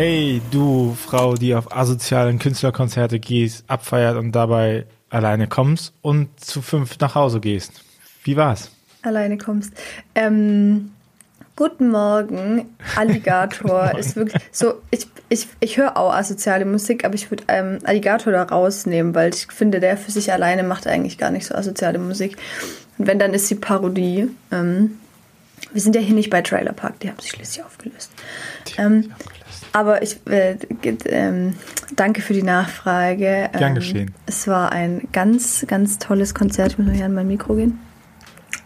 Hey, du Frau, die auf asozialen Künstlerkonzerte gehst, abfeiert und dabei alleine kommst und zu fünf nach Hause gehst. Wie war's? Alleine kommst. Ähm, guten Morgen, Alligator ist wirklich so. Ich, ich, ich höre auch asoziale Musik, aber ich würde ähm, Alligator da rausnehmen, weil ich finde, der für sich alleine macht eigentlich gar nicht so asoziale Musik. Und wenn, dann ist sie Parodie. Ähm, wir sind ja hier nicht bei Trailer Park, die haben sich schließlich aufgelöst. Ähm, aber ich äh, äh, danke für die Nachfrage. Gern ähm, geschehen. Es war ein ganz, ganz tolles Konzert. Ich muss mal hier an mein Mikro gehen.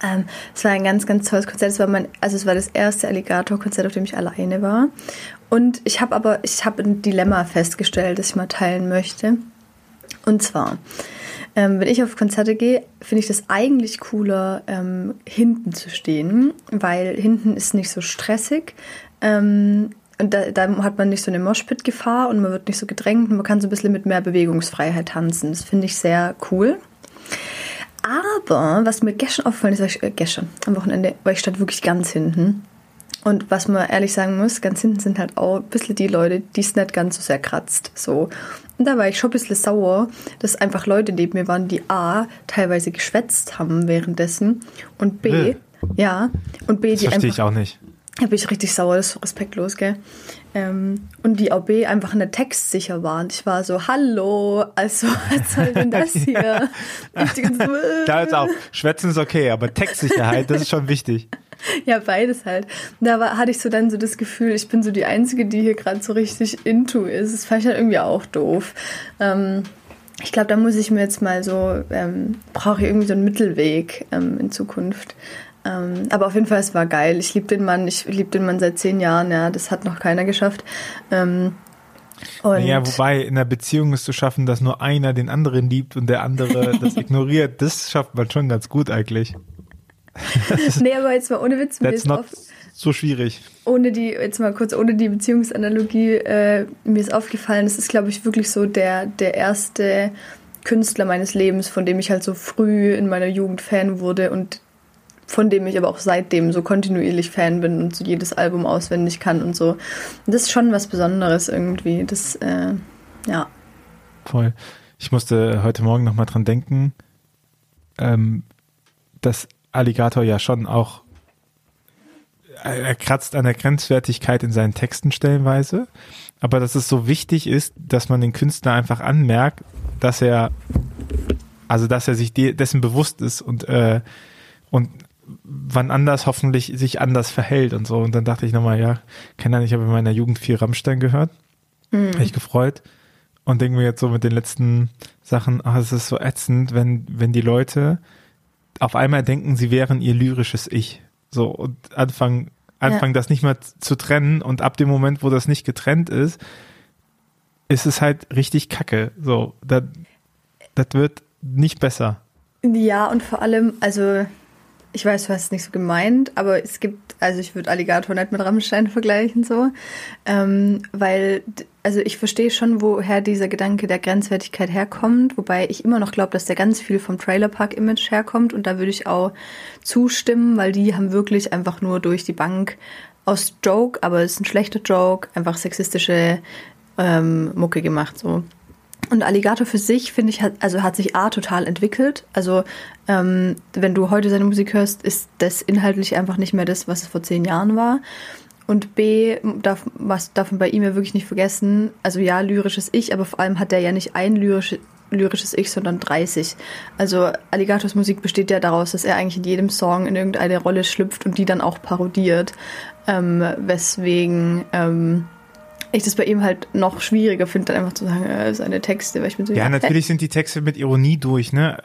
Ähm, es war ein ganz, ganz tolles Konzert. Es war mein, also es war das erste Alligator-Konzert, auf dem ich alleine war. Und ich habe aber, ich habe ein Dilemma festgestellt, das ich mal teilen möchte. Und zwar, ähm, wenn ich auf Konzerte gehe, finde ich das eigentlich cooler, ähm, hinten zu stehen, weil hinten ist nicht so stressig. Ähm, und da, da, hat man nicht so eine Moshpit-Gefahr und man wird nicht so gedrängt und man kann so ein bisschen mit mehr Bewegungsfreiheit tanzen. Das finde ich sehr cool. Aber was mir gestern aufgefallen ist, ich, äh, gestern am Wochenende, weil ich stand wirklich ganz hinten. Und was man ehrlich sagen muss, ganz hinten sind halt auch ein bisschen die Leute, die es nicht ganz so sehr kratzt. So. Und da war ich schon ein bisschen sauer, dass einfach Leute neben mir waren, die A, teilweise geschwätzt haben währenddessen und B, äh. ja, und B, das die verstehe ich auch nicht. Da bin ich richtig sauer, das ist so respektlos, gell? Ähm, und die OB einfach eine textsicher war. Und ich war so, hallo, also was soll denn das hier? da ist auch, schwätzen ist okay, aber Textsicherheit, das ist schon wichtig. Ja, beides halt. Da war, hatte ich so dann so das Gefühl, ich bin so die Einzige, die hier gerade so richtig into ist. Das fand ich halt irgendwie auch doof. Ähm, ich glaube, da muss ich mir jetzt mal so, ähm, brauche ich irgendwie so einen Mittelweg ähm, in Zukunft. Ähm, aber auf jeden Fall, es war geil. Ich liebe den Mann. Ich liebe den Mann seit zehn Jahren. Ja, das hat noch keiner geschafft. Ähm, und ja, wobei in einer Beziehung ist zu schaffen, dass nur einer den anderen liebt und der andere das ignoriert, das schafft man schon ganz gut eigentlich. nee, aber jetzt mal ohne Witz. That's not so schwierig. Ohne die, jetzt mal kurz, ohne die Beziehungsanalogie, äh, mir ist aufgefallen, das ist, glaube ich, wirklich so der, der erste Künstler meines Lebens, von dem ich halt so früh in meiner Jugend Fan wurde und von dem ich aber auch seitdem so kontinuierlich Fan bin und so jedes Album auswendig kann und so. Und das ist schon was Besonderes irgendwie. Das, äh, ja. Voll. Ich musste heute Morgen nochmal dran denken, ähm, dass Alligator ja schon auch er kratzt an der Grenzwertigkeit in seinen Texten stellenweise, aber dass es so wichtig ist, dass man den Künstler einfach anmerkt, dass er also dass er sich dessen bewusst ist und äh, und wann anders hoffentlich sich anders verhält und so. Und dann dachte ich nochmal, ja, keine Ahnung, ich habe in meiner Jugend viel Rammstein gehört. Mhm. Ich gefreut. Und denke mir jetzt so mit den letzten Sachen, ach, es ist so ätzend, wenn, wenn die Leute auf einmal denken, sie wären ihr lyrisches Ich. So, und anfangen, anfangen ja. das nicht mehr zu trennen. Und ab dem Moment, wo das nicht getrennt ist, ist es halt richtig kacke. So, das, das wird nicht besser. Ja, und vor allem, also ich weiß, du hast es nicht so gemeint, aber es gibt, also ich würde Alligator nicht mit Rammstein vergleichen, so, ähm, weil, also ich verstehe schon, woher dieser Gedanke der Grenzwertigkeit herkommt, wobei ich immer noch glaube, dass der ganz viel vom Trailerpark-Image herkommt und da würde ich auch zustimmen, weil die haben wirklich einfach nur durch die Bank aus Joke, aber es ist ein schlechter Joke, einfach sexistische ähm, Mucke gemacht, so. Und Alligator für sich, finde ich, hat, also hat sich A total entwickelt. Also ähm, wenn du heute seine Musik hörst, ist das inhaltlich einfach nicht mehr das, was es vor zehn Jahren war. Und B, darf, was darf man bei ihm ja wirklich nicht vergessen, also ja, lyrisches Ich, aber vor allem hat er ja nicht ein lyrisches, lyrisches Ich, sondern 30. Also Alligators Musik besteht ja daraus, dass er eigentlich in jedem Song in irgendeine Rolle schlüpft und die dann auch parodiert. Ähm, weswegen ähm, ich das bei ihm halt noch schwieriger finde, dann einfach zu sagen, äh, seine Texte, weil ich bin so Ja, natürlich sind die Texte mit Ironie durch, ne?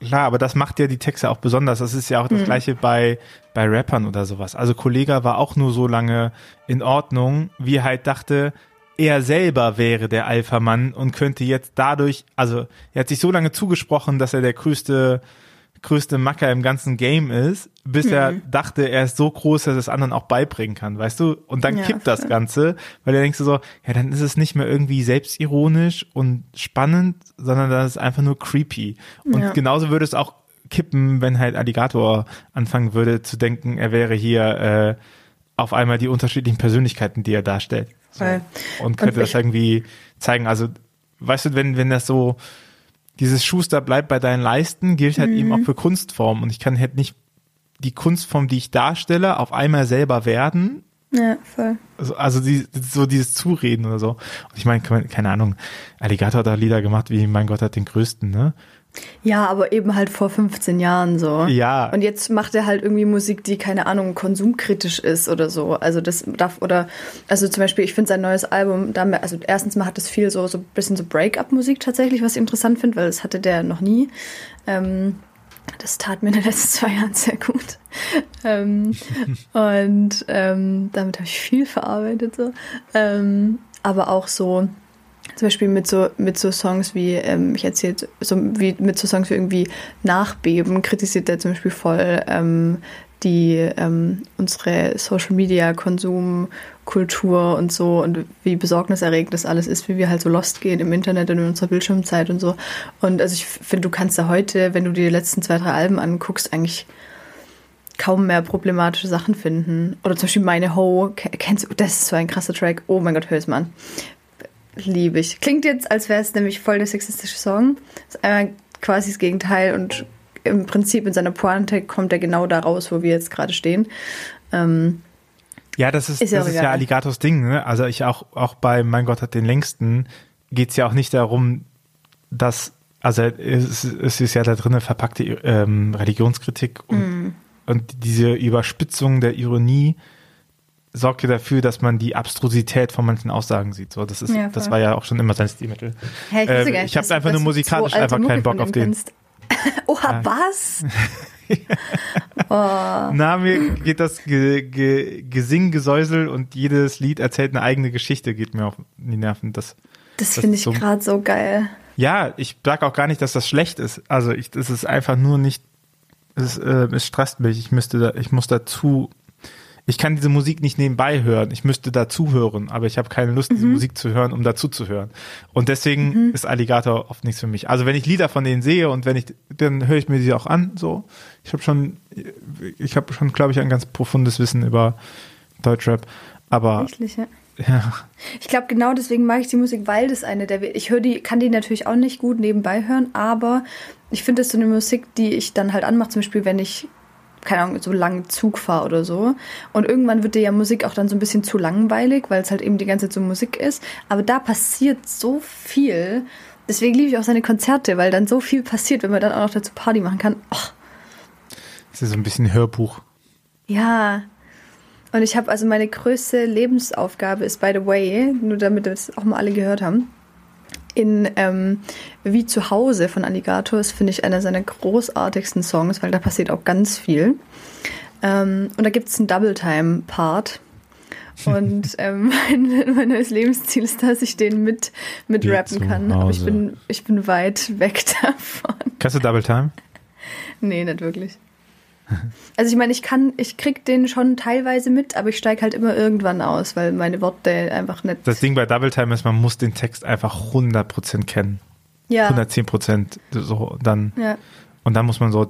Klar, aber das macht ja die Texte auch besonders. Das ist ja auch das mhm. gleiche bei bei Rappern oder sowas. Also Kollega war auch nur so lange in Ordnung, wie er halt dachte, er selber wäre der Alpha-Mann und könnte jetzt dadurch, also er hat sich so lange zugesprochen, dass er der größte größte Macker im ganzen Game ist, bis mhm. er dachte, er ist so groß, dass er es anderen auch beibringen kann, weißt du? Und dann ja, kippt das Ganze, weil er denkst du so, ja, dann ist es nicht mehr irgendwie selbstironisch und spannend, sondern dann ist es einfach nur creepy. Und ja. genauso würde es auch kippen, wenn halt Alligator anfangen würde zu denken, er wäre hier äh, auf einmal die unterschiedlichen Persönlichkeiten, die er darstellt. So. Und könnte und das irgendwie zeigen. Also, weißt du, wenn, wenn das so, dieses Schuster bleibt bei deinen Leisten, gilt halt mhm. eben auch für Kunstformen. Und ich kann halt nicht die Kunstform, die ich darstelle, auf einmal selber werden. Ja, voll. Also, also die, so dieses Zureden oder so. Und ich meine, keine Ahnung, Alligator hat da Lieder gemacht wie Mein Gott hat den größten, ne? Ja, aber eben halt vor 15 Jahren so. Ja. Und jetzt macht er halt irgendwie Musik, die, keine Ahnung, konsumkritisch ist oder so. Also das darf, oder, also zum Beispiel, ich finde sein neues Album, da, also erstens mal hat es viel so, so ein bisschen so Break-up-Musik tatsächlich, was ich interessant finde, weil das hatte der noch nie. Ähm, das tat mir in den letzten zwei Jahren sehr gut. ähm, und ähm, damit habe ich viel verarbeitet so. Ähm, aber auch so, zum Beispiel mit so, mit so Songs wie, ähm, ich erzählt, so wie mit so Songs wie irgendwie Nachbeben, kritisiert er zum Beispiel voll ähm, die ähm, unsere Social Media Konsumkultur und so und wie besorgniserregend das alles ist, wie wir halt so lost gehen im Internet und in unserer Bildschirmzeit und so. Und also ich finde, du kannst da heute, wenn du dir die letzten zwei, drei Alben anguckst, eigentlich kaum mehr problematische Sachen finden. Oder zum Beispiel meine Ho, kennst du, das ist so ein krasser Track. Oh mein Gott, hör es mal an liebe ich. Klingt jetzt, als wäre es nämlich voll der sexistische Song. ist einmal quasi das Gegenteil und im Prinzip in seiner Pointe kommt er genau da raus, wo wir jetzt gerade stehen. Ähm, ja, das ist, ist das ist ja Alligators Ding. Ne? Also ich auch, auch bei Mein Gott hat den längsten geht es ja auch nicht darum, dass, also es, es ist ja da drin verpackte ähm, Religionskritik und, mm. und diese Überspitzung der Ironie sorgt ja dafür, dass man die Abstrusität von manchen Aussagen sieht. So, das ist, ja, das war ja auch schon immer sein Stilmittel. Hey, ich äh, ich habe einfach nur musikalisch einfach keinen Bock auf den. Oha, was? oh. Na, mir geht das Ge Ge Gesing, Gesäusel und jedes Lied erzählt eine eigene Geschichte, geht mir auf die Nerven. Das, das, das finde ich so, gerade so geil. Ja, ich sage auch gar nicht, dass das schlecht ist. Also ich, das ist einfach nur nicht, es, äh, es stresst mich. Ich müsste da, ich muss dazu ich kann diese Musik nicht nebenbei hören. Ich müsste dazu hören, aber ich habe keine Lust, mhm. diese Musik zu hören, um dazu zu hören. Und deswegen mhm. ist Alligator oft nichts für mich. Also wenn ich Lieder von denen sehe und wenn ich, dann höre ich mir die auch an. So, ich habe schon, ich habe schon, glaube ich, ein ganz profundes Wissen über Deutschrap. Aber Richtig, ja. Ja. Ich glaube, genau deswegen mag ich die Musik, weil das eine der. Ich höre die, kann die natürlich auch nicht gut nebenbei hören, aber ich finde das so eine Musik, die ich dann halt anmache, zum Beispiel, wenn ich keine Ahnung, so langen Zug fahre oder so. Und irgendwann wird dir ja Musik auch dann so ein bisschen zu langweilig, weil es halt eben die ganze Zeit so Musik ist. Aber da passiert so viel. Deswegen liebe ich auch seine Konzerte, weil dann so viel passiert, wenn man dann auch noch dazu Party machen kann. Oh. Das ist so ein bisschen Hörbuch. Ja. Und ich habe also meine größte Lebensaufgabe ist, by the way, nur damit das auch mal alle gehört haben, in ähm, Wie zu Hause von Alligator ist, finde ich, einer seiner großartigsten Songs, weil da passiert auch ganz viel. Ähm, und da gibt es einen Double-Time-Part. Und ähm, mein, mein, neues Lebensziel ist, dass ich den mit, mit rappen kann. Aber ich bin, ich bin weit weg davon. Kannst du Double Time? Nee, nicht wirklich. Also ich meine, ich kann, ich krieg den schon teilweise mit, aber ich steige halt immer irgendwann aus, weil meine Worte einfach nicht. Das Ding bei Double Time ist, man muss den Text einfach 100% kennen. Ja. 110% so dann. Ja. Und dann muss man so,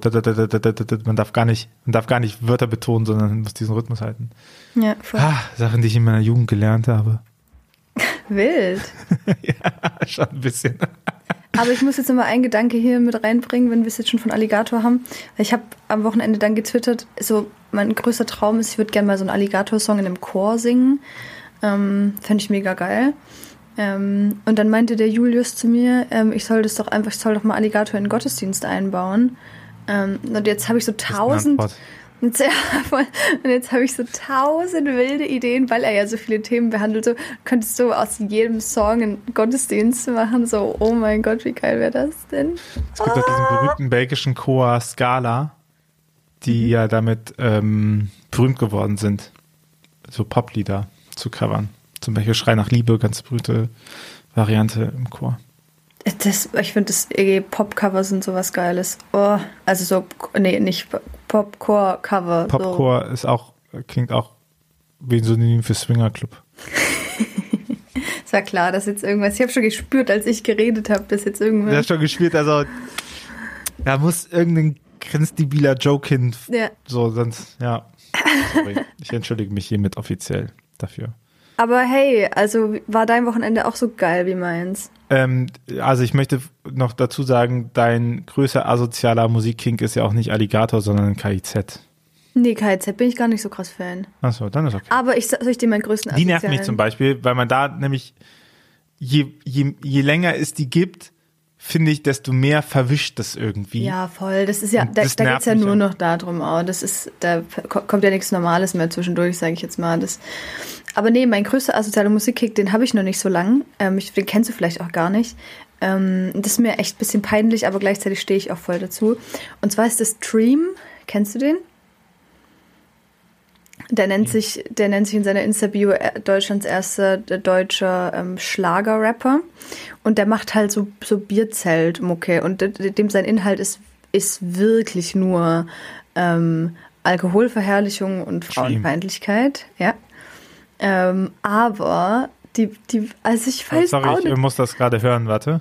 man darf gar nicht, man darf gar nicht Wörter betonen, sondern muss diesen Rhythmus halten. Ja, voll. Ah, Sachen, die ich in meiner Jugend gelernt habe. Wild. ja, schon ein bisschen. Aber ich muss jetzt nochmal einen Gedanke hier mit reinbringen, wenn wir es jetzt schon von Alligator haben. Ich habe am Wochenende dann getwittert, so mein größter Traum ist, ich würde gerne mal so einen Alligator-Song in einem Chor singen. Ähm, Fände ich mega geil. Ähm, und dann meinte der Julius zu mir, ähm, ich soll das doch einfach, ich soll doch mal Alligator in den Gottesdienst einbauen. Ähm, und jetzt habe ich so tausend. Und, ja, und jetzt habe ich so tausend wilde Ideen, weil er ja so viele Themen behandelt. So könntest du aus jedem Song einen Gottesdienst machen. So, oh mein Gott, wie geil wäre das denn? Es gibt ah. diesen berühmten belgischen Chor Scala, die mhm. ja damit ähm, berühmt geworden sind, so Poplieder zu covern. Zum Beispiel Schrei nach Liebe, ganz berühmte Variante im Chor. Das, ich finde, das Pop-Cover sind sowas Geiles. Oh, also so, nee, nicht Popcore-Cover. Popcore so. ist auch, klingt auch wie ein Synonym für Swinger-Club. es war klar, dass jetzt irgendwas, ich habe schon gespürt, als ich geredet habe, dass jetzt irgendwas. Ja, schon gespürt, also da muss irgendein grenzdebiler Joke hin. Ja. So, sonst, ja. Sorry. Ich entschuldige mich hiermit offiziell dafür. Aber hey, also war dein Wochenende auch so geil wie meins? Ähm, also ich möchte noch dazu sagen, dein größter asozialer Musikkink ist ja auch nicht Alligator, sondern KIZ. Nee, KIZ bin ich gar nicht so krass Fan. Achso, dann ist okay. Aber ich soll ich dir meinen größten Die nervt mich zum Beispiel, weil man da nämlich, je, je, je länger es die gibt, finde ich, desto mehr verwischt das irgendwie. Ja, voll. Das ist ja, Und da, da nervt geht's ja nur ja. noch darum. Oh, das ist, da ko- kommt ja nichts Normales mehr zwischendurch, sage ich jetzt mal. Das, aber nee, mein größter asozialer Musikkick, den habe ich noch nicht so lang. Ähm, ich, den kennst du vielleicht auch gar nicht. Ähm, das ist mir echt ein bisschen peinlich, aber gleichzeitig stehe ich auch voll dazu. Und zwar ist das Dream. Kennst du den? Der nennt sich, der nennt sich in seiner Insta-Bio äh, Deutschlands erster äh, deutscher ähm, Schlager-Rapper. Und der macht halt so, so Bierzelt-Mucke. Und de- dem sein Inhalt ist, ist wirklich nur ähm, Alkoholverherrlichung und Frauenfeindlichkeit. Ja. Ähm, aber die, die, also ich Oh, weiß sorry, auch ich nicht. äh, muss das gerade hören, warte.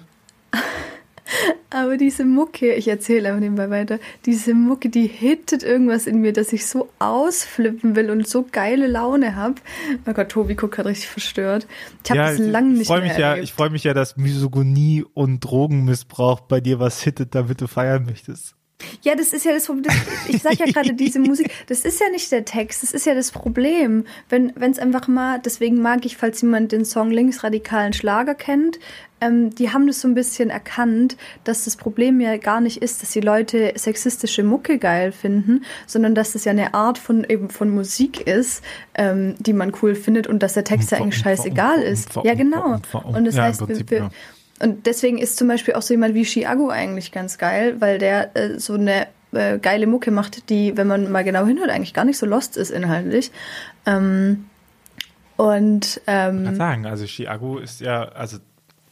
Aber diese Mucke, ich erzähle einfach nebenbei weiter, diese Mucke, die hittet irgendwas in mir, dass ich so ausflippen will und so geile Laune habe. Oh Gott, Tobi guckt gerade richtig verstört. Ich habe ja, das lange ich nicht freue mehr mich ja, erlebt. ich freue mich ja, dass Misogonie und Drogenmissbrauch bei dir was hittet, damit du feiern möchtest. Ja, das ist ja das Problem. Ich sag ja gerade, diese Musik, das ist ja nicht der Text, das ist ja das Problem. Wenn es einfach mal, deswegen mag ich, falls jemand den Song Linksradikalen Schlager kennt, ähm, die haben das so ein bisschen erkannt, dass das Problem ja gar nicht ist, dass die Leute sexistische Mucke geil finden, sondern dass das ja eine Art von eben von Musik ist, ähm, die man cool findet und dass der Text ja eigentlich scheißegal ist. Ja, genau. Und das heißt, wir, wir. Und deswegen ist zum Beispiel auch so jemand wie Chiago eigentlich ganz geil, weil der äh, so eine äh, geile Mucke macht, die, wenn man mal genau hinhört, eigentlich gar nicht so lost ist inhaltlich. Ähm, und kann ähm, sagen, also Chiago ist ja, also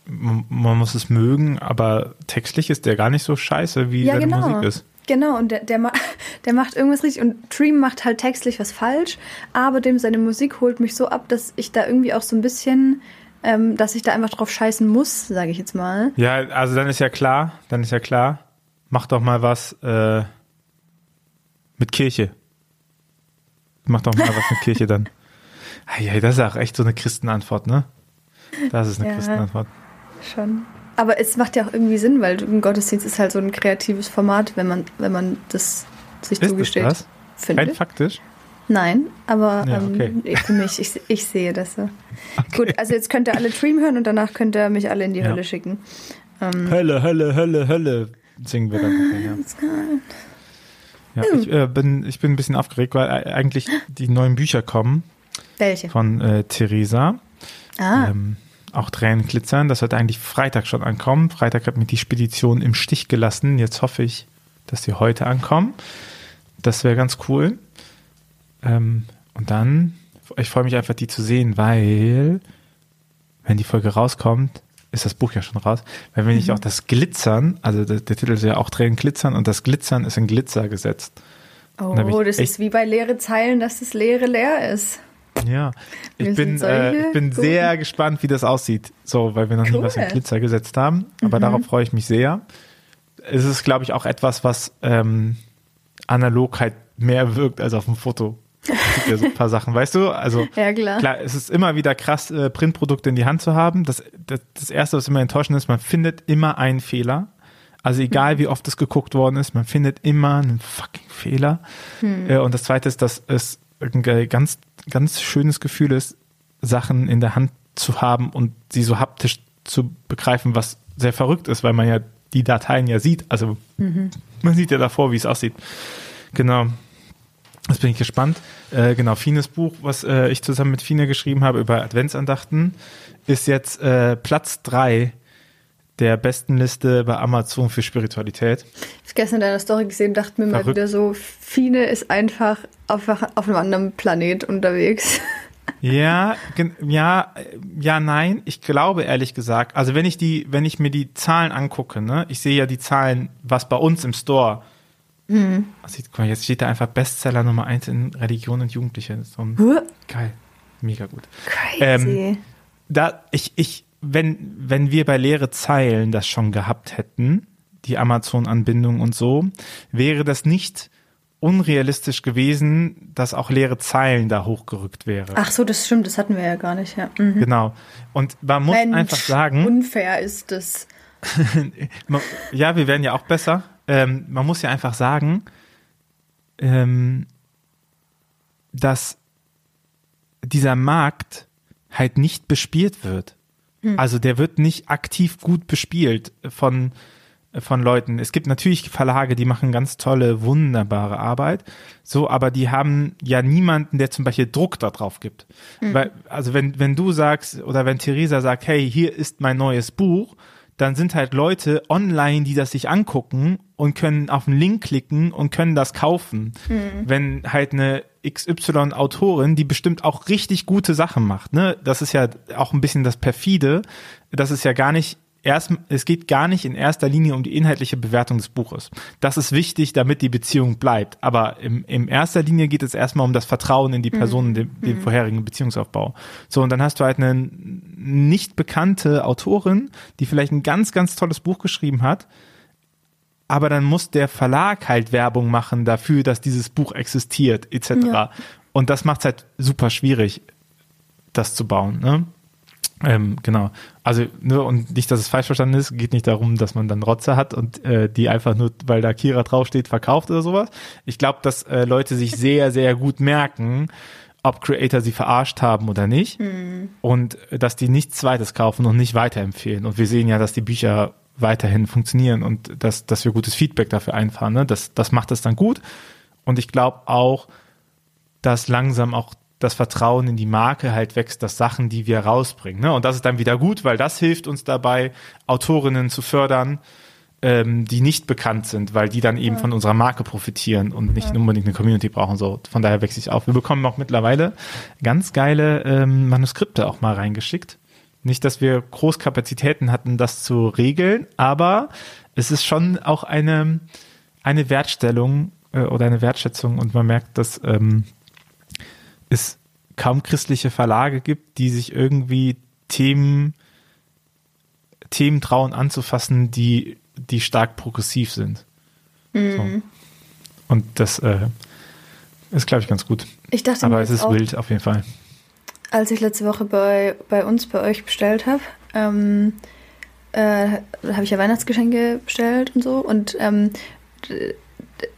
man, man muss es mögen, aber textlich ist der gar nicht so scheiße, wie ja, seine genau. Musik ist. Genau, und der, der, ma der macht irgendwas richtig und Dream macht halt textlich was falsch, aber dem seine Musik holt mich so ab, dass ich da irgendwie auch so ein bisschen, ähm, dass ich da einfach drauf scheißen muss, sage ich jetzt mal. Ja, also dann ist ja klar, dann ist ja klar, mach doch mal was äh, mit Kirche. Mach doch mal was mit Kirche dann. Ja, das ist auch echt so eine Christenantwort, ne? Das ist eine Ja. Christenantwort. Schon. Aber es macht ja auch irgendwie Sinn, weil ein Gottesdienst ist halt so ein kreatives Format, wenn man, wenn man das sich Ist es zugesteht. das? Finde. Rein faktisch? Nein, aber Ja, ähm, okay. ich, für mich, ich, ich sehe das so. Gut, also jetzt könnt ihr alle Dream hören und danach könnt ihr mich alle in die Ja. Hölle schicken. Ähm, Hölle, Hölle, Hölle, Hölle, singen wir dann. Ja, ja ich, äh, bin, ich bin ein bisschen aufgeregt, weil äh, eigentlich die neuen Bücher kommen welche? von äh, Theresa. Ah, Ähm, auch Tränen glitzern. Das sollte eigentlich Freitag schon ankommen. Freitag hat mir die Spedition im Stich gelassen. Jetzt hoffe ich, dass die heute ankommen. Das wäre ganz cool. Ähm, und dann, ich freue mich einfach, die zu sehen, weil, wenn die Folge rauskommt, ist das Buch ja schon raus. Weil wenn ich auch das Glitzern, also der, der Titel ist ja auch Tränen glitzern und das Glitzern ist in Glitzer gesetzt. oh, das ist wie bei leere Zeilen, dass das Leere leer ist. Ja, ich bin, äh, ich bin guten- sehr gespannt, wie das aussieht. So, weil wir noch nie Cool. Mhm. was in Glitzer gesetzt haben. Aber darauf freue ich mich sehr. Es ist, glaube ich, auch etwas, was ähm, analog halt mehr wirkt als auf dem Foto. Es gibt ja so ein paar Sachen, weißt du? Also Ja, klar. klar, es ist immer wieder krass, äh, Printprodukte in die Hand zu haben. Das, das, das Erste, was immer enttäuschend ist, man findet immer einen Fehler. Also egal, wie oft es geguckt worden ist, man findet immer einen fucking Fehler. Äh, und das Zweite ist, dass es ein ganz, ganz schönes Gefühl ist, Sachen in der Hand zu haben und sie so haptisch zu begreifen, was sehr verrückt ist, weil man ja die Dateien ja sieht. Also man sieht ja davor, wie es aussieht. Genau. Jetzt bin ich gespannt. Äh, genau, Fines Buch, was äh, ich zusammen mit Fine geschrieben habe über Adventsandachten, ist jetzt äh, Platz drei der besten Liste bei Amazon für Spiritualität. Ich habe gestern in deiner Story gesehen, dachte mir mal Verrückt. wieder so, Fine ist einfach auf, auf einem anderen Planet unterwegs. Ja, ja, ja, nein. Ich glaube ehrlich gesagt, also wenn ich die, wenn ich mir die Zahlen angucke, ne, ich sehe ja die Zahlen, was bei uns im Store. Also, guck mal, jetzt steht da einfach Bestseller Nummer eins in Religion und Jugendliche. So ein, Huh? geil, mega gut. Crazy. Ähm, da ich ich wenn wenn wir bei leere Zeilen das schon gehabt hätten, die Amazon Anbindung und so, wäre das nicht unrealistisch gewesen, dass auch leere Zeilen da hochgerückt wäre. Ach so, das stimmt, das hatten wir ja gar nicht. Ja. Mhm. Genau. Und man muss Mensch, einfach sagen, Unfair ist das. man- ja, wir werden ja auch besser. Ähm, man muss ja einfach sagen, ähm, dass dieser Markt halt nicht bespielt wird. Also der wird nicht aktiv gut bespielt von, von Leuten. Es gibt natürlich Verlage, die machen ganz tolle, wunderbare Arbeit. So, aber die haben ja niemanden, der zum Beispiel Druck darauf gibt. Weil, also wenn, wenn du sagst oder wenn Theresa sagt, hey, hier ist mein neues Buch, dann sind halt Leute online, die das sich angucken und können auf den Link klicken und können das kaufen. Wenn halt eine XY-Autorin, die bestimmt auch richtig gute Sachen macht, ne? Das ist ja auch ein bisschen das perfide. Das ist ja gar nicht erst, es geht gar nicht in erster Linie um die inhaltliche Bewertung des Buches. Das ist wichtig, damit die Beziehung bleibt. Aber im, in erster Linie geht es erstmal um das Vertrauen in die Person, den, den vorherigen Beziehungsaufbau. So, und dann hast du halt eine nicht bekannte Autorin, die vielleicht ein ganz, ganz tolles Buch geschrieben hat, aber dann muss der Verlag halt Werbung machen dafür, dass dieses Buch existiert, etc. Ja. Und das macht es halt super schwierig, das zu bauen. Ne? Ähm, genau. Also, ne, und nicht, dass es falsch verstanden ist, geht nicht darum, dass man dann Rotze hat und äh, die einfach nur, weil da Kira draufsteht, verkauft oder sowas. Ich glaube, dass äh, Leute sich sehr, sehr gut merken, ob Creator sie verarscht haben oder nicht. Und äh, dass die nichts zweites kaufen und nicht weiterempfehlen. Und wir sehen ja, dass die Bücher weiterhin funktionieren und dass, dass wir gutes Feedback dafür einfahren. Ne? Das, das macht es dann gut. Und ich glaube auch, dass langsam auch das Vertrauen in die Marke halt wächst, dass Sachen, die wir rausbringen. Ne? Und das ist dann wieder gut, weil das hilft uns dabei, Autorinnen zu fördern, ähm, die nicht bekannt sind, weil die dann eben von unserer Marke profitieren und nicht unbedingt eine Community brauchen. So, von daher wächst ich auf. Wir bekommen auch mittlerweile ganz geile ähm, Manuskripte auch mal reingeschickt. Nicht, dass wir Großkapazitäten hatten, das zu regeln, aber es ist schon auch eine, eine Wertstellung äh, oder eine Wertschätzung und man merkt, dass ähm, es kaum christliche Verlage gibt, die sich irgendwie Themen, Themen trauen anzufassen, die, die stark progressiv sind. So. Und das äh, ist, glaube ich, ganz gut. Ich dachte Aber es ist auch, wild auf jeden Fall. als ich letzte Woche bei, bei uns, bei euch bestellt habe, ähm, äh, habe ich ja Weihnachtsgeschenke bestellt und so. Und ähm,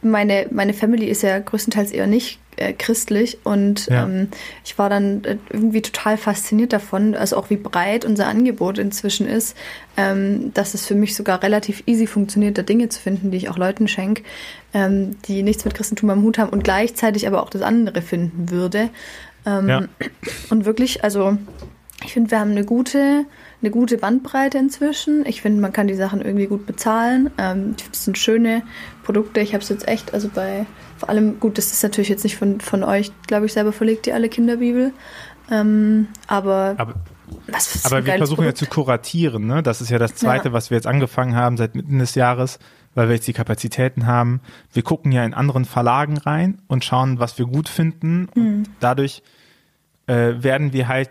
meine, meine Family ist ja größtenteils eher nicht äh, christlich. Und Ja. ähm, ich war dann äh, irgendwie total fasziniert davon, also auch wie breit unser Angebot inzwischen ist, ähm, dass es für mich sogar relativ easy funktioniert, da Dinge zu finden, die ich auch Leuten schenke, ähm, die nichts mit Christentum am Hut haben und gleichzeitig aber auch das andere finden würde. Ähm, Ja. und wirklich, also ich finde, wir haben eine gute, eine gute Bandbreite inzwischen. Ich finde, man kann die Sachen irgendwie gut bezahlen. Ähm, ich finde, es sind schöne Produkte. Ich habe es jetzt echt, also bei, vor allem, gut, das ist natürlich jetzt nicht von, von euch, glaube ich, selber verlegt, die alle Kinderbibel. Ähm, aber, Aber, was aber wir versuchen ja Produkt. zu kuratieren. Ne? Das ist ja das Zweite, Ja. was wir jetzt angefangen haben seit Mitte des Jahres, weil wir jetzt die Kapazitäten haben. Wir gucken ja in anderen Verlagen rein und schauen, was wir gut finden. Mhm. Und dadurch äh, werden wir halt,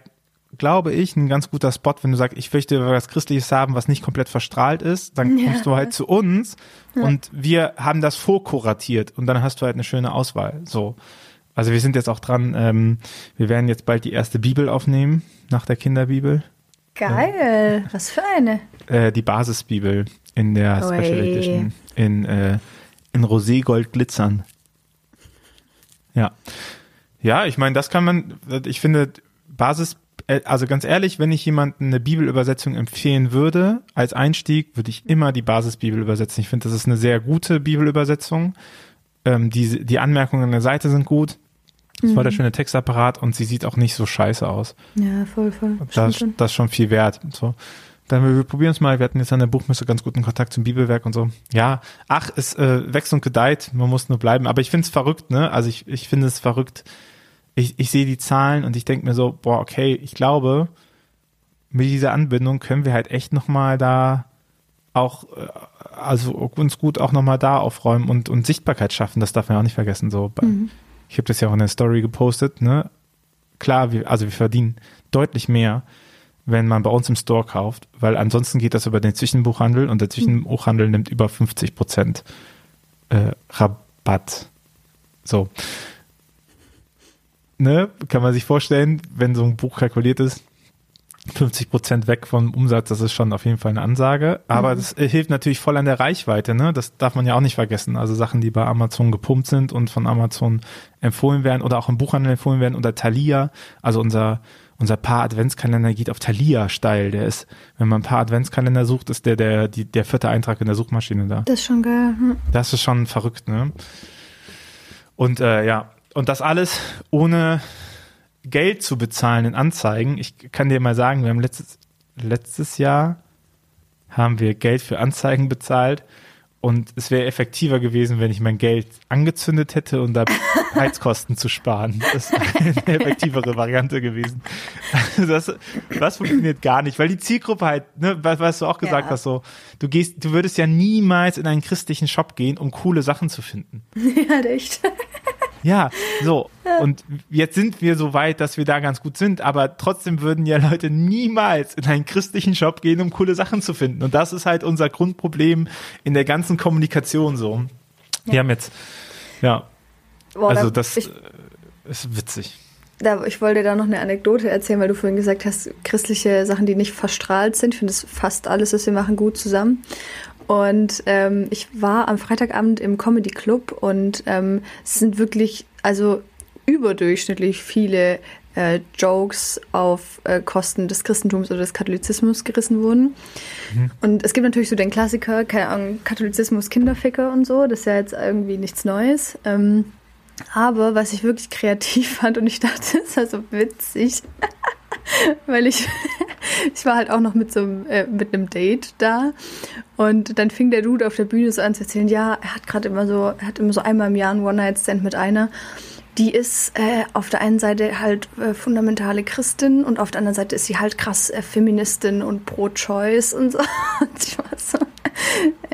glaube ich, ein ganz guter Spot, wenn du sagst, ich möchte was Christliches haben, was nicht komplett verstrahlt ist, dann Ja. kommst du halt zu uns und wir haben das vorkuratiert und dann hast du halt eine schöne Auswahl. So. Also wir sind jetzt auch dran, ähm, wir werden jetzt bald die erste Bibel aufnehmen nach der Kinderbibel. Geil, was für eine. Äh, die Basisbibel in der Ui. Special Edition in, äh, in Roségold glitzern. Ja. Ja, ich meine, das kann man, ich finde, Basis, äh, also ganz ehrlich, wenn ich jemandem eine Bibelübersetzung empfehlen würde, als Einstieg, würde ich immer die Basisbibel übersetzen. Ich finde, das ist eine sehr gute Bibelübersetzung. Ähm, die, die Anmerkungen an der Seite sind gut. Das war der schöne Textapparat und sie sieht auch nicht so scheiße aus. Ja, voll, voll. Das, das ist schon viel wert. So. Dann wir, wir probieren es mal. Wir hatten jetzt an der Buchmesse ganz guten Kontakt zum Bibelwerk und so. Ja, ach, es äh, wächst und gedeiht. Man muss nur bleiben. Aber ich finde es verrückt, ne? Also ich, ich finde es verrückt. Ich, ich sehe die Zahlen und ich denke mir so, boah, okay, ich glaube, mit dieser Anbindung können wir halt echt nochmal da auch, äh, also uns gut auch nochmal da aufräumen und, und Sichtbarkeit schaffen. Das darf man auch nicht vergessen. So, bei, ich habe das ja auch in der Story gepostet, ne? Klar, wir, also wir verdienen deutlich mehr, wenn man bei uns im Store kauft, weil ansonsten geht das über den Zwischenbuchhandel und der Zwischenbuchhandel nimmt über 50 Prozent äh, Rabatt. So. Ne, kann man sich vorstellen, wenn so ein Buch kalkuliert ist, 50 Prozent weg vom Umsatz, das ist schon auf jeden Fall eine Ansage. Aber mhm. das hilft natürlich voll an der Reichweite, ne? Das darf man ja auch nicht vergessen. Also Sachen, die bei Amazon gepumpt sind und von Amazon empfohlen werden oder auch im Buchhandel empfohlen werden oder Thalia, also unser unser Paar Adventskalender geht auf Thalia steil. Der ist, wenn man ein Paar Adventskalender sucht, ist der der die, der vierte Eintrag in der Suchmaschine da. Das ist schon geil. Hm. Das ist schon verrückt, ne? Und äh, ja, und das alles ohne Geld zu bezahlen in Anzeigen. Ich kann dir mal sagen, wir haben letztes, letztes Jahr haben wir Geld für Anzeigen bezahlt und es wäre effektiver gewesen, wenn ich mein Geld angezündet hätte und da Heizkosten zu sparen. Das wäre eine effektivere Variante gewesen. Also das, das funktioniert gar nicht, weil die Zielgruppe halt, ne, was, was du auch gesagt ja. hast, so, du gehst, du würdest ja niemals in einen christlichen Shop gehen, um coole Sachen zu finden. Ja, echt. Ja, so. Und jetzt sind wir so weit, dass wir da ganz gut sind, aber trotzdem würden ja Leute niemals in einen christlichen Shop gehen, um coole Sachen zu finden. Und das ist halt unser Grundproblem in der ganzen Kommunikation so. Ja. Wir haben jetzt, ja. Boah, also das ich, ist witzig. Da, ich wollte da noch eine Anekdote erzählen, weil du vorhin gesagt hast, christliche Sachen, die nicht verstrahlt sind. Ich finde das fast alles, was wir machen, gut zusammen. Und ähm, ich war am Freitagabend im Comedy Club und ähm, es sind wirklich, also überdurchschnittlich viele äh, Jokes auf äh, Kosten des Christentums oder des Katholizismus gerissen wurden. Mhm. Und es gibt natürlich so den Klassiker, keine Ahnung, Katholizismus, Kinderficker und so, das ist ja jetzt irgendwie nichts Neues. Ähm, aber was ich wirklich kreativ fand und ich dachte, das war so witzig, weil ich, ich war halt auch noch mit so einem, äh, mit einem Date da und dann fing der Dude auf der Bühne so an zu erzählen, ja, er hat gerade immer so, er hat immer so einmal im Jahr einen One-Night-Stand mit einer. Die ist äh, auf der einen Seite halt äh, fundamentale Christin und auf der anderen Seite ist sie halt krass äh, Feministin und pro-choice und so. Und ich war so,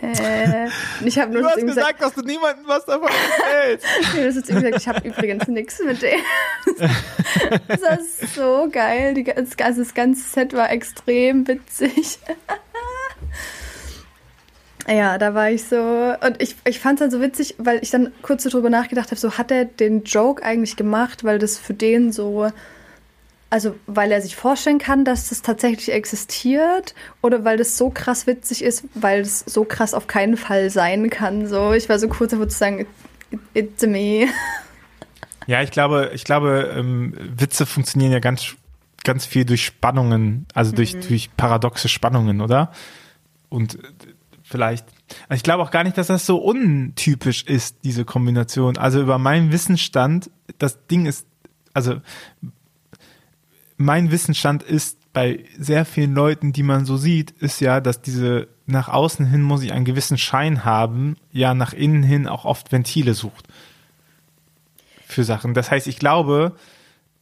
äh, ich habe nur du hast gesagt, gesagt, dass du niemandem was davon erzählst. nee, das ist gesagt, ich habe übrigens nichts mit dem. das ist so geil. Die, das, also das ganze Set war extrem witzig. Ja, da war ich so. Und ich, ich fand es dann so witzig, weil ich dann kurz so drüber nachgedacht habe, so hat er den Joke eigentlich gemacht, weil das für den so. Also, weil er sich vorstellen kann, dass das tatsächlich existiert oder weil das so krass witzig ist, weil es so krass auf keinen Fall sein kann. So, ich war so kurz davor zu sagen, it's me. Ja, ich glaube, ich glaube, ähm, Witze funktionieren ja ganz, ganz viel durch Spannungen, also durch, mhm. durch paradoxe Spannungen, oder? Und vielleicht. Ich glaube auch gar nicht, dass das so untypisch ist, diese Kombination. Also über meinen Wissensstand, das Ding ist, also mein Wissensstand ist bei sehr vielen Leuten, die man so sieht, ist ja, dass diese nach außen hin muss ich einen gewissen Schein haben, ja nach innen hin auch oft Ventile sucht für Sachen. Das heißt, ich glaube,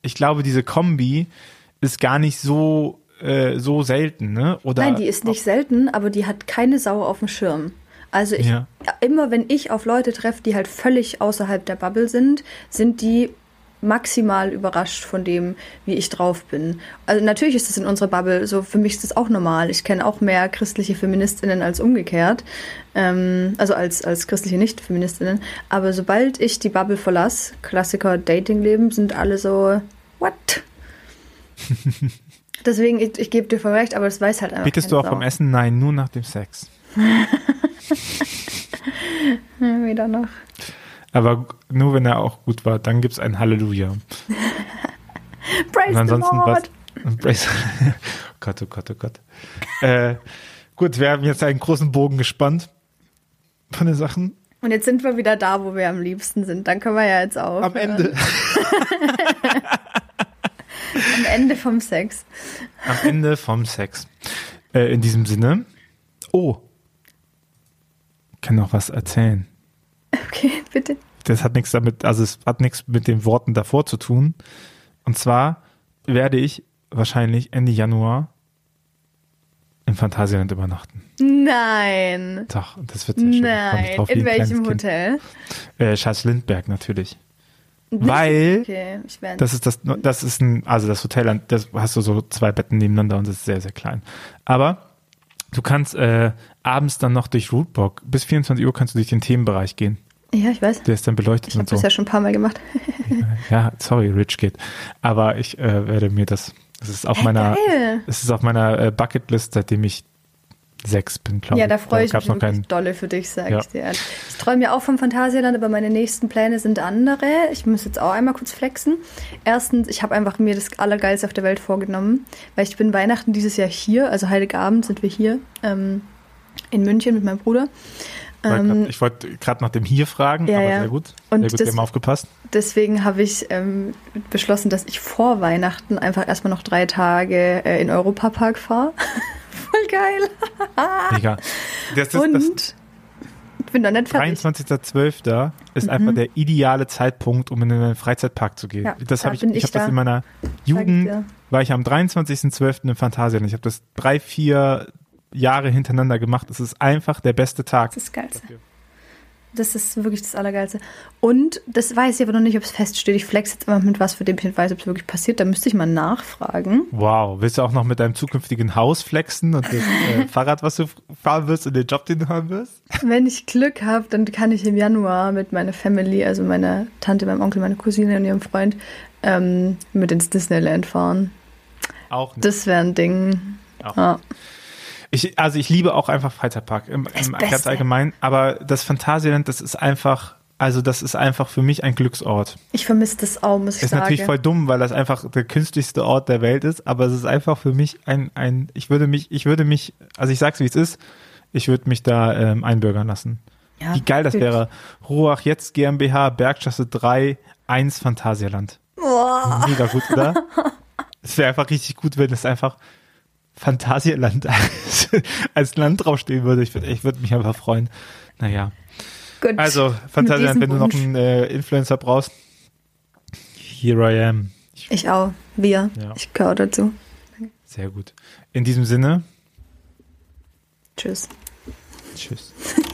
ich glaube, diese Kombi ist gar nicht so äh, so selten, ne? Oder Nein, die ist nicht selten, aber die hat keine Sau auf dem Schirm. Also ich, ja. immer wenn ich auf Leute treffe, die halt völlig außerhalb der Bubble sind, sind die maximal überrascht von dem, wie ich drauf bin. Also natürlich ist das in unserer Bubble so, für mich ist das auch normal. Ich kenne auch mehr christliche Feministinnen als umgekehrt. Ähm, also als, als christliche Nicht-Feministinnen. Aber sobald ich die Bubble verlasse, Klassiker Datingleben, sind alle so, what? Deswegen, ich, ich gebe dir voll recht, aber das weiß halt einfach Bittest du auch Sau. vom Essen? Nein, nur nach dem Sex. Wieder noch. Aber nur wenn er auch gut war, dann gibt es ein Halleluja. Praise Und ansonsten the Lord. Was, praise, oh Gott, oh Gott, oh Gott. äh, gut, wir haben jetzt einen großen Bogen gespannt von den Sachen. Und jetzt sind wir wieder da, wo wir am liebsten sind. Dann können wir ja jetzt auch. Am Ende. Am Ende vom Sex. Am Ende vom Sex. Äh, in diesem Sinne. Oh. Ich kann noch was erzählen. Okay, bitte. Das hat nichts damit, also es hat nichts mit den Worten davor zu tun. Und zwar werde ich wahrscheinlich Ende Januar im Phantasialand übernachten. Nein. Doch, das wird sehr schön. Nein. In welchem Hotel? Äh, Scheiß Lindberg natürlich. Weil okay, das ist das, das ist ein, also das Hotel, das hast du so zwei Betten nebeneinander und das ist sehr, sehr klein. Aber du kannst äh, abends dann noch durch Rootbook, bis 24 Uhr kannst du durch den Themenbereich gehen. Ja, ich weiß. Der ist dann beleuchtet Ich habe und so. das ja schon ein paar Mal gemacht. Ja, sorry, Rich Kid. Aber ich äh, werde mir das, das ist auf meiner, es ist auf meiner äh, Bucketlist, seitdem ich sechs bin, glaube Ja, ich. da freue ich mich noch keinen. dolle für dich, sag Ja. ich dir. ehrlich. Ich träume ja auch vom Phantasialand, aber meine nächsten Pläne sind andere. Ich muss jetzt auch einmal kurz flexen. Erstens, ich habe einfach mir das Allergeilste auf der Welt vorgenommen, weil ich bin Weihnachten dieses Jahr hier, also Heiligabend sind wir hier ähm, in München mit meinem Bruder. Ähm, Ich wollte gerade nach dem hier fragen, Ja, aber ja. sehr gut. Und sehr gut, das- wir haben aufgepasst. Deswegen habe ich ähm, beschlossen, dass ich vor Weihnachten einfach erstmal noch drei Tage äh, in Europapark fahre. Voll geil. Mega. Das, das, Und das ich bin noch nicht fertig. 23.12. ist einfach der ideale Zeitpunkt, um in einen Freizeitpark zu gehen. Mhm. Ja, das da habe ich, ich ich habe das da. in meiner Jugend, war ich am 23.12. im Phantasialand. Ich habe das drei, vier Jahre hintereinander gemacht. Es ist einfach der beste Tag. Das ist das Geilste. Das ist wirklich das Allergeilste. Und das weiß ich aber noch nicht, ob es feststeht. Ich flex jetzt immer mit was, für dem ich nicht weiß, ob es wirklich passiert. Da müsste ich mal nachfragen. Wow, willst du auch noch mit deinem zukünftigen Haus flexen und das äh, Fahrrad, was du fahren wirst und den Job, den du haben wirst? Wenn ich Glück habe, dann kann ich im Januar mit meiner Family, also meiner Tante, meinem Onkel, meiner Cousine und ihrem Freund, ähm, mit ins Disneyland fahren. Auch nicht. Das wäre ein Ding. Auch. Ja. Ich, also ich liebe auch einfach Freizeitpark im, im, ganz allgemein, aber das Phantasialand, das ist einfach, also das ist einfach für mich ein Glücksort. Ich vermisse das auch, muss ich Ist sagen. natürlich voll dumm, weil das einfach der künstlichste Ort der Welt ist, aber es ist einfach für mich ein, ein ich würde mich, ich würde mich, also ich sag's wie es ist, ich würde mich da ähm, einbürgern lassen. Ja, Wie geil das wirklich. wäre. Ruach jetzt GmbH, Bergstraße 3, 1 Phantasialand. Boah. Mega gut, oder? Es wäre einfach richtig gut, wenn es einfach Phantasialand als, als Land draufstehen würde. Ich würde ich würd mich einfach freuen. Naja. Gut. Also, Phantasialand, diesem wenn du noch einen äh, Influencer brauchst, here I am. Ich, Ich auch. Wir. Ja. Ich gehöre dazu. sehr gut. In diesem Sinne, Tschüss. tschüss.